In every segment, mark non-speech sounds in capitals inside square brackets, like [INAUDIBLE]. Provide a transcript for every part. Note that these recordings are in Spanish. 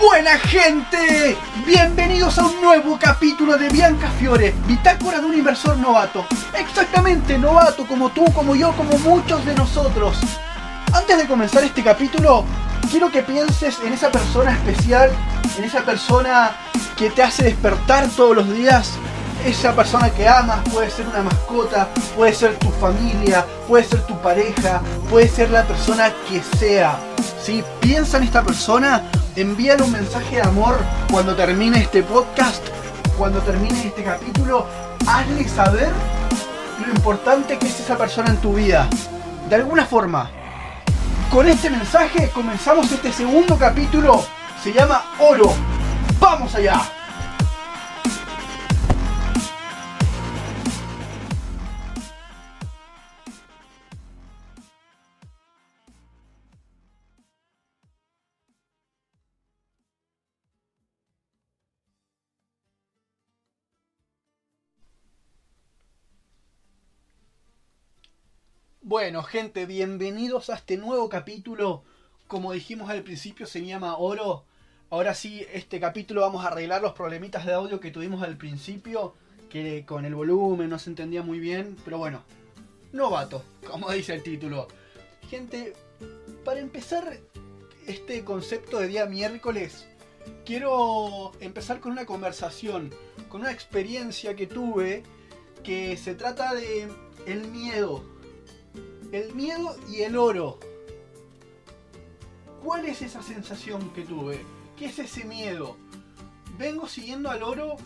Buena gente, bienvenidos a un nuevo capítulo de Bianca Fiore, bitácora de un inversor novato. Exactamente, novato como tú, como yo, como muchos de nosotros. Antes de comenzar este capítulo, quiero que pienses en esa persona especial, en esa persona que te hace despertar todos los días, esa persona que amas, puede ser una mascota, puede ser tu familia, puede ser tu pareja, puede ser la persona que sea. ¿sí? Piensa en esta persona, envíale un mensaje de amor cuando termine este podcast, cuando termine este capítulo, hazle saber lo importante que es esa persona en tu vida. De alguna forma. Con este mensaje comenzamos este segundo capítulo. Se llama Oro. ¡Vamos allá! Bueno, gente, bienvenidos a este nuevo capítulo. Como dijimos al principio, se llama Oro. Ahora sí, este capítulo vamos a arreglar los problemitas de audio que tuvimos al principio, que con el volumen no se entendía muy bien, pero bueno, novato, como [LAUGHS] dice el título. Gente, para empezar este concepto de día miércoles, quiero empezar con una conversación, con una experiencia que tuve que se trata de el miedo el miedo y el oro. ¿Cuál es esa sensación que tuve? ¿Qué es ese miedo? Vengo siguiendo al oro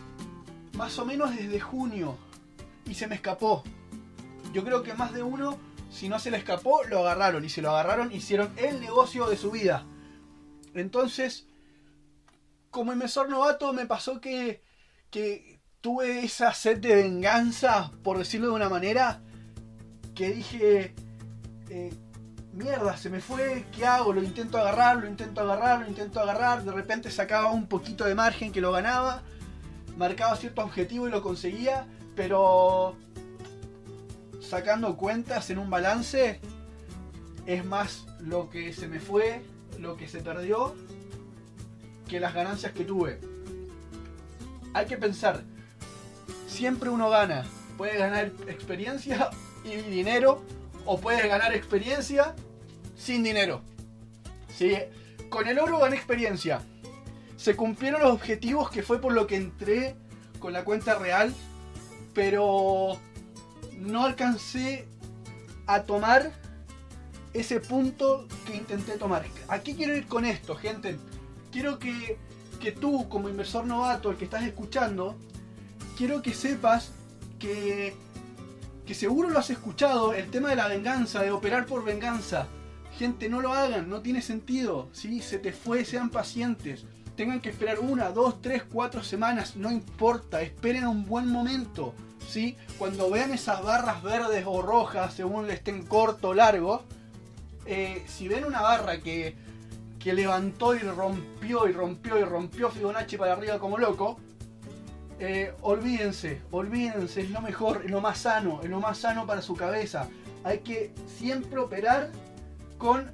más o menos desde junio y se me escapó. Yo creo que más de uno, si no se le escapó, lo agarraron y si lo agarraron hicieron el negocio de su vida. Entonces, como inversor novato me pasó que, que tuve esa sed de venganza, por decirlo de una manera, que dije, eh, mierda, se me fue, ¿qué hago? Lo intento agarrar, lo intento agarrar, lo intento agarrar, de repente sacaba un poquito de margen que lo ganaba, marcaba cierto objetivo y lo conseguía, pero sacando cuentas en un balance, es más lo que se me fue, lo que se perdió, que las ganancias que tuve. Hay que pensar, siempre uno gana, puede ganar experiencia y dinero o puedes ganar experiencia sin dinero. ¿Sí? Con el oro gané experiencia. Se cumplieron los objetivos que fue por lo que entré con la cuenta real, pero no alcancé a tomar ese punto que intenté tomar. Aquí quiero ir con esto, gente. Quiero que, que tú, como inversor novato, el que estás escuchando, quiero que sepas que que seguro lo has escuchado, el tema de la venganza, de operar por venganza. Gente, no lo hagan, no tiene sentido. ¿sí? Se te fue, sean pacientes. Tengan que esperar una, dos, tres, cuatro semanas, no importa, esperen un buen momento. ¿sí? Cuando vean esas barras verdes o rojas, según le estén corto o largo, eh, si ven una barra que, que levantó y rompió y rompió y rompió Fibonacci para arriba como loco, eh, olvídense, olvídense, es lo mejor, es lo más sano, es lo más sano para su cabeza. Hay que siempre operar con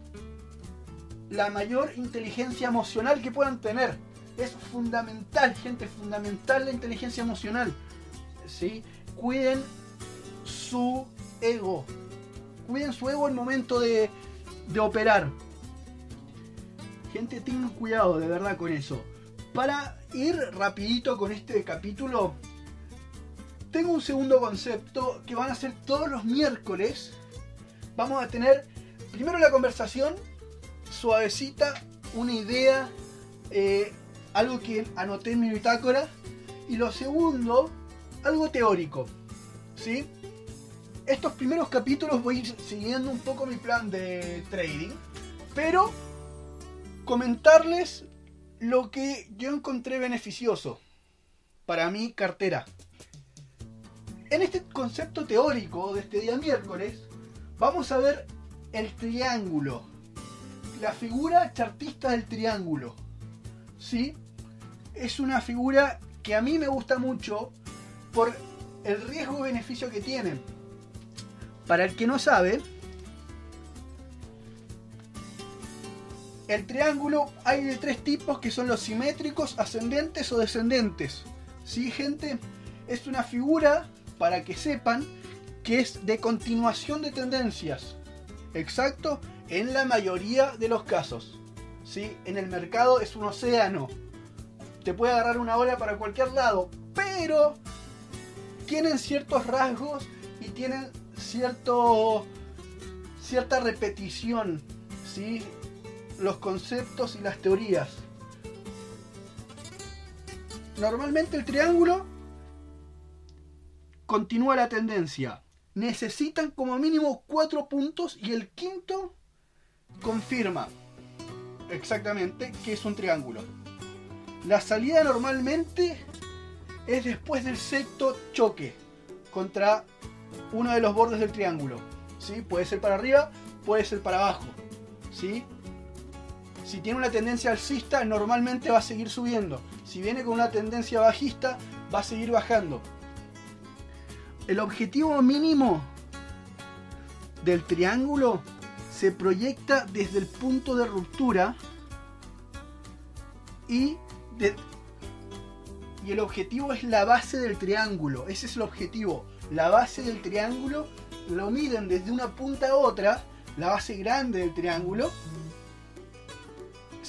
la mayor inteligencia emocional que puedan tener. Es fundamental, gente, fundamental la inteligencia emocional. ¿sí? Cuiden su ego. Cuiden su ego el momento de, de operar. Gente, tengan cuidado de verdad con eso. Para ir rapidito con este capítulo, tengo un segundo concepto que van a ser todos los miércoles. Vamos a tener primero la conversación, suavecita, una idea, eh, algo que anoté en mi bitácora. Y lo segundo, algo teórico. ¿Sí? Estos primeros capítulos voy a ir siguiendo un poco mi plan de trading. Pero comentarles lo que yo encontré beneficioso para mi cartera. En este concepto teórico de este día miércoles, vamos a ver el triángulo, la figura chartista del triángulo. ¿Sí? Es una figura que a mí me gusta mucho por el riesgo-beneficio que tiene. Para el que no sabe, el triángulo hay de tres tipos que son los simétricos, ascendentes o descendentes. ¿Sí, gente? Es una figura, para que sepan, que es de continuación de tendencias. Exacto, en la mayoría de los casos. ¿Sí? En el mercado es un océano. Te puede agarrar una ola para cualquier lado, pero tienen ciertos rasgos y tienen cierto, cierta repetición. ¿sí? Los conceptos y las teorías. Normalmente el triángulo continúa la tendencia. Necesitan como mínimo cuatro puntos y el quinto confirma exactamente que es un triángulo. La salida normalmente es después del sexto choque contra uno de los bordes del triángulo. ¿sí? Puede ser para arriba, puede ser para abajo. ¿sí? Si tiene una tendencia alcista, normalmente va a seguir subiendo. Si viene con una tendencia bajista, va a seguir bajando. El objetivo mínimo del triángulo se proyecta desde el punto de ruptura y, el objetivo es la base del triángulo. Ese es el objetivo. La base del triángulo lo miden desde una punta a otra, la base grande del triángulo,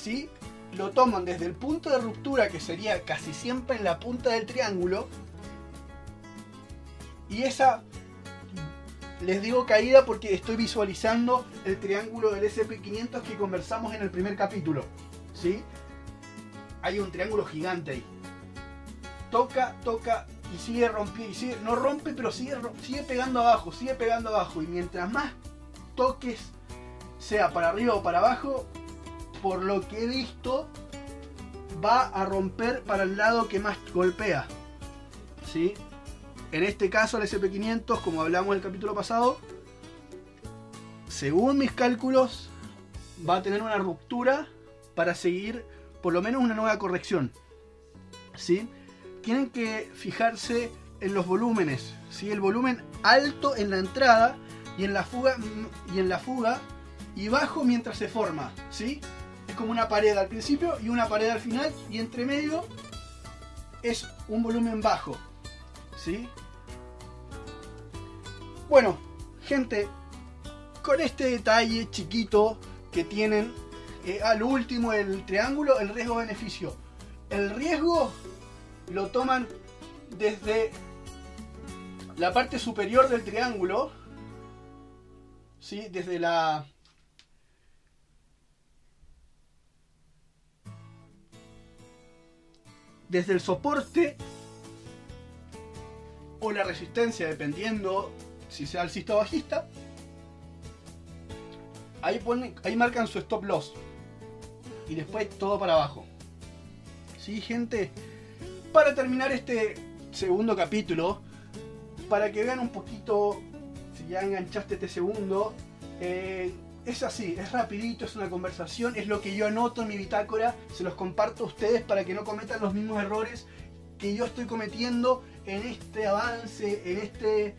¿sí? lo toman desde el punto de ruptura, que sería casi siempre en la punta del triángulo, y esa, les digo caída porque estoy visualizando el triángulo del SP500 que conversamos en el primer capítulo. ¿sí? Hay un triángulo gigante ahí. Toca, toca y sigue rompiendo. No rompe, pero sigue pegando abajo, sigue pegando abajo. Y mientras más toques, sea para arriba o para abajo, por lo que he visto, va a romper para el lado que más golpea. ¿Sí? En este caso, el SP500, como hablamos en el capítulo pasado, según mis cálculos, va a tener una ruptura para seguir por lo menos una nueva corrección. ¿Sí? Tienen que fijarse en los volúmenes. ¿sí? El volumen alto en la entrada y en la fuga y en la fuga y bajo mientras se forma. ¿sí? Como una pared al principio y una pared al final y entre medio es un volumen bajo. ¿Sí? Bueno, gente, con este detalle chiquito que tienen eh, al último el triángulo, el riesgo-beneficio. El riesgo lo toman desde la parte superior del triángulo, ¿sí? desde la desde el soporte o la resistencia, dependiendo si sea alcista o bajista, ahí, ponen, ahí marcan su stop loss. Y después todo para abajo. ¿Sí, gente? Para terminar este segundo capítulo, para que vean un poquito, si ya enganchaste este segundo, eh, es así, es rapidito, es una conversación, es lo que yo anoto en mi bitácora, se los comparto a ustedes para que no cometan los mismos errores que yo estoy cometiendo en este avance, en este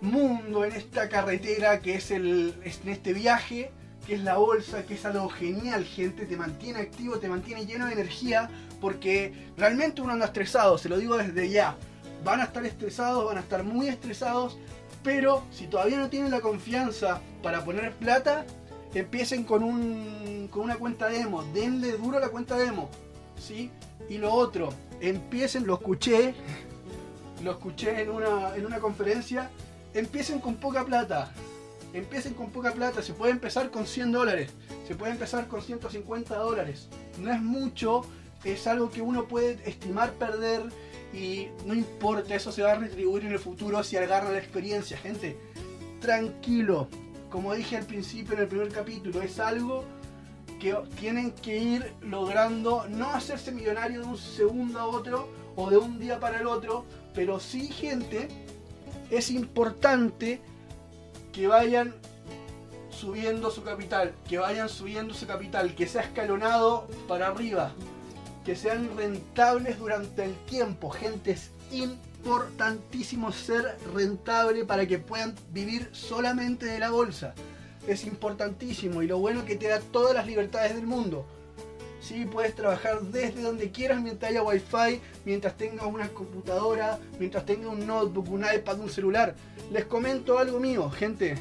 mundo, en esta carretera que es el, en este viaje, que es la bolsa, que es algo genial, gente, te mantiene activo, te mantiene lleno de energía, porque realmente uno anda estresado, se lo digo desde ya. Van a estar estresados, van a estar muy estresados, pero si todavía no tienen la confianza para poner plata, empiecen con, un, con una cuenta demo. Denle duro la cuenta demo. ¿sí? Y lo otro, empiecen, lo escuché, lo escuché en una, en una conferencia, empiecen con poca plata. Empiecen con poca plata, se puede empezar con 100 dólares, se puede empezar con 150 dólares. No es mucho, es algo que uno puede estimar perder y no importa, eso se va a retribuir en el futuro si agarra la experiencia, gente. Tranquilo, como dije al principio en el primer capítulo, es algo que tienen que ir logrando, no hacerse millonario de un segundo a otro o de un día para el otro, pero sí, gente, es importante que vayan subiendo su capital, que vayan subiendo su capital, que sea escalonado para arriba, que sean rentables durante el tiempo. Gente, es importantísimo ser rentable para que puedan vivir solamente de la bolsa. es importantísimo y lo bueno que te da todas las libertades del mundo. ¿sí? Puedes trabajar desde donde quieras mientras haya wifi, mientras tengas una computadora, mientras tengas un notebook, un iPad, un celular. Les comento algo mío, gente.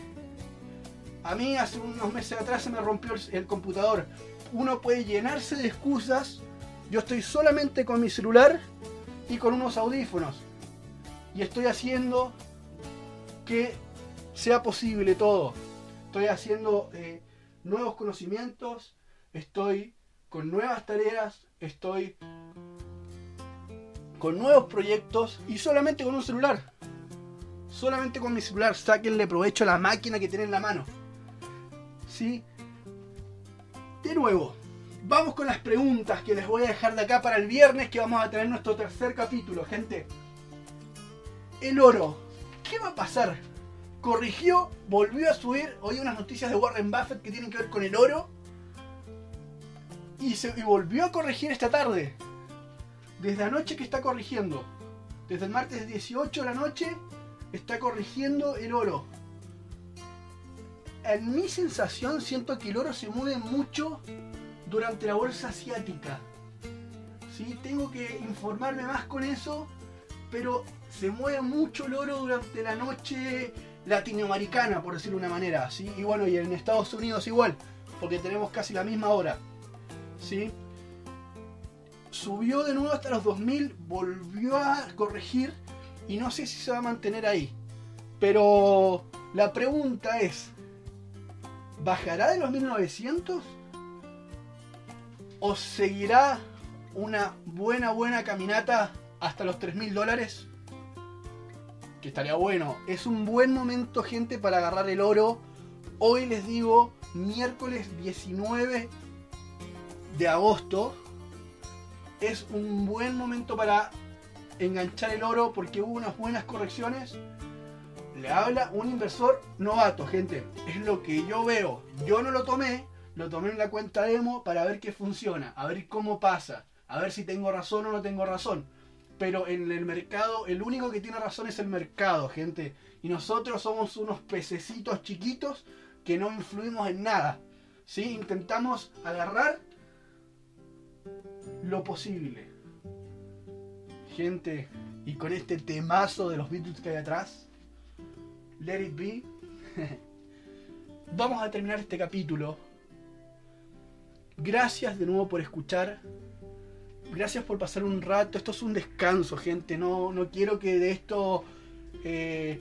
A mí hace unos meses atrás se me rompió el computador. Uno puede llenarse de excusas. Yo estoy solamente con mi celular y con unos audífonos. Y estoy haciendo que sea posible todo. Estoy haciendo eh, nuevos conocimientos, estoy con nuevas tareas, estoy con nuevos proyectos y solamente con un celular. Solamente con mi celular, sáquenle provecho a la máquina que tienen en la mano. ¿Sí? De nuevo, vamos con las preguntas que les voy a dejar de acá para el viernes que vamos a tener nuestro tercer capítulo, gente. El oro. ¿Qué va a pasar? Corrigió, volvió a subir. Hoy unas noticias de Warren Buffett que tienen que ver con el oro y, volvió a corregir esta tarde. Desde anoche que está corrigiendo. Desde el martes 18 de la noche está corrigiendo el oro. En mi sensación siento que el oro se mueve mucho durante la bolsa asiática. ¿Sí? Tengo que informarme más con eso, pero se mueve mucho el oro durante la noche latinoamericana, por decirlo de una manera. ¿sí? Y bueno, y en Estados Unidos igual, porque tenemos casi la misma hora. ¿sí? Subió de nuevo hasta los 2000, volvió a corregir y no sé si se va a mantener ahí. Pero la pregunta es, ¿bajará de los 1900? ¿O seguirá una buena, buena caminata hasta los 3000 dólares? Que estaría bueno. Es un buen momento, gente, para agarrar el oro. Hoy les digo, miércoles 19 de agosto es un buen momento para enganchar el oro porque hubo unas buenas correcciones. Le habla un inversor novato, gente. Es lo que yo veo. Yo no lo tomé, lo tomé en la cuenta demo para ver qué funciona, a ver cómo pasa, a ver si tengo razón o no tengo razón. Pero en el mercado, el único que tiene razón es el mercado, gente. Y nosotros somos unos pececitos chiquitos que no influimos en nada. ¿sí? Intentamos agarrar lo posible. Gente, y con este temazo de los Beatles que hay atrás, Let It Be, [LAUGHS] vamos a terminar este capítulo. Gracias de nuevo por escuchar. Gracias por pasar un rato. Esto es un descanso, gente. No, no quiero que de esto eh,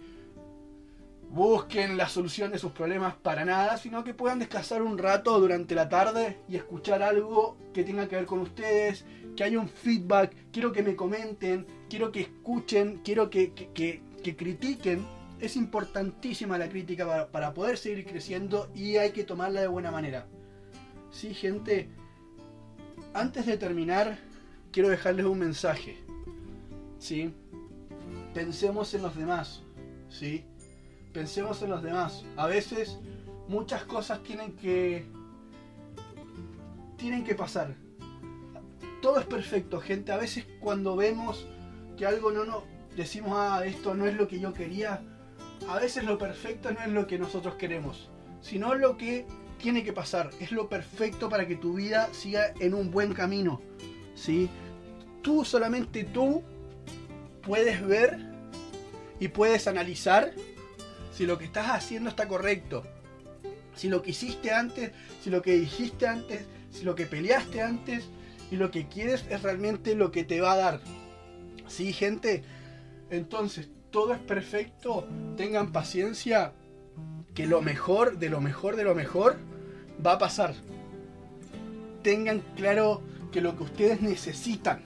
busquen la solución de sus problemas para nada, sino que puedan descansar un rato durante la tarde y escuchar algo que tenga que ver con ustedes, que haya un feedback, quiero que me comenten, quiero que escuchen, quiero que, critiquen. Es importantísima la crítica para, para, poder seguir creciendo y hay que tomarla de buena manera. Sí, gente, antes de terminar, quiero dejarles un mensaje. ¿Sí? Pensemos en los demás. ¿Sí? pensemos en los demás. A veces muchas cosas tienen que tienen que pasar. Todo es perfecto, gente. A veces cuando vemos que algo no nos decimos, ah, esto no es lo que yo quería, a veces lo perfecto no es lo que nosotros queremos, sino lo que tiene que pasar. Es lo perfecto para que tu vida siga en un buen camino. ¿sí? Tú, solamente tú, puedes ver y puedes analizar si lo que estás haciendo está correcto. Si lo que hiciste antes, si lo que dijiste antes, si lo que peleaste antes y lo que quieres es realmente lo que te va a dar. ¿Sí, gente? Entonces, todo es perfecto. Tengan paciencia. Que lo mejor, de lo mejor, de lo mejor, va a pasar. Tengan claro que lo que ustedes necesitan,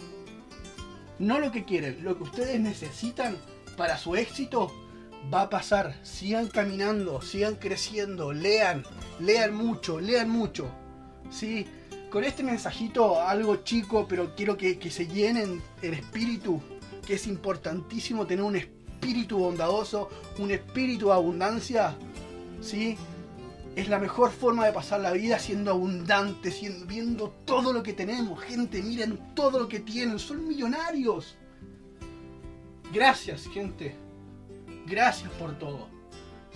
no lo que quieren, lo que ustedes necesitan para su éxito va a pasar. Sigan caminando, sigan creciendo, lean, lean mucho, lean mucho. ¿sí? Con este mensajito, algo chico, pero quiero que, se llenen el espíritu, que es importantísimo tener un espíritu bondadoso, un espíritu de abundancia. ¿sí? Es la mejor forma de pasar la vida siendo abundante, siendo, viendo todo lo que tenemos. Gente, miren todo lo que tienen, son millonarios. Gracias, gente. Gracias por todo.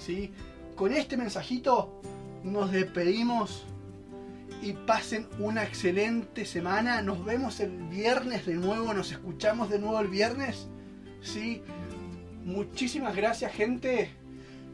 ¿sí? Con este mensajito nos despedimos y pasen una excelente semana. Nos vemos el viernes de nuevo, nos escuchamos de nuevo el viernes. Sí, muchísimas gracias gente.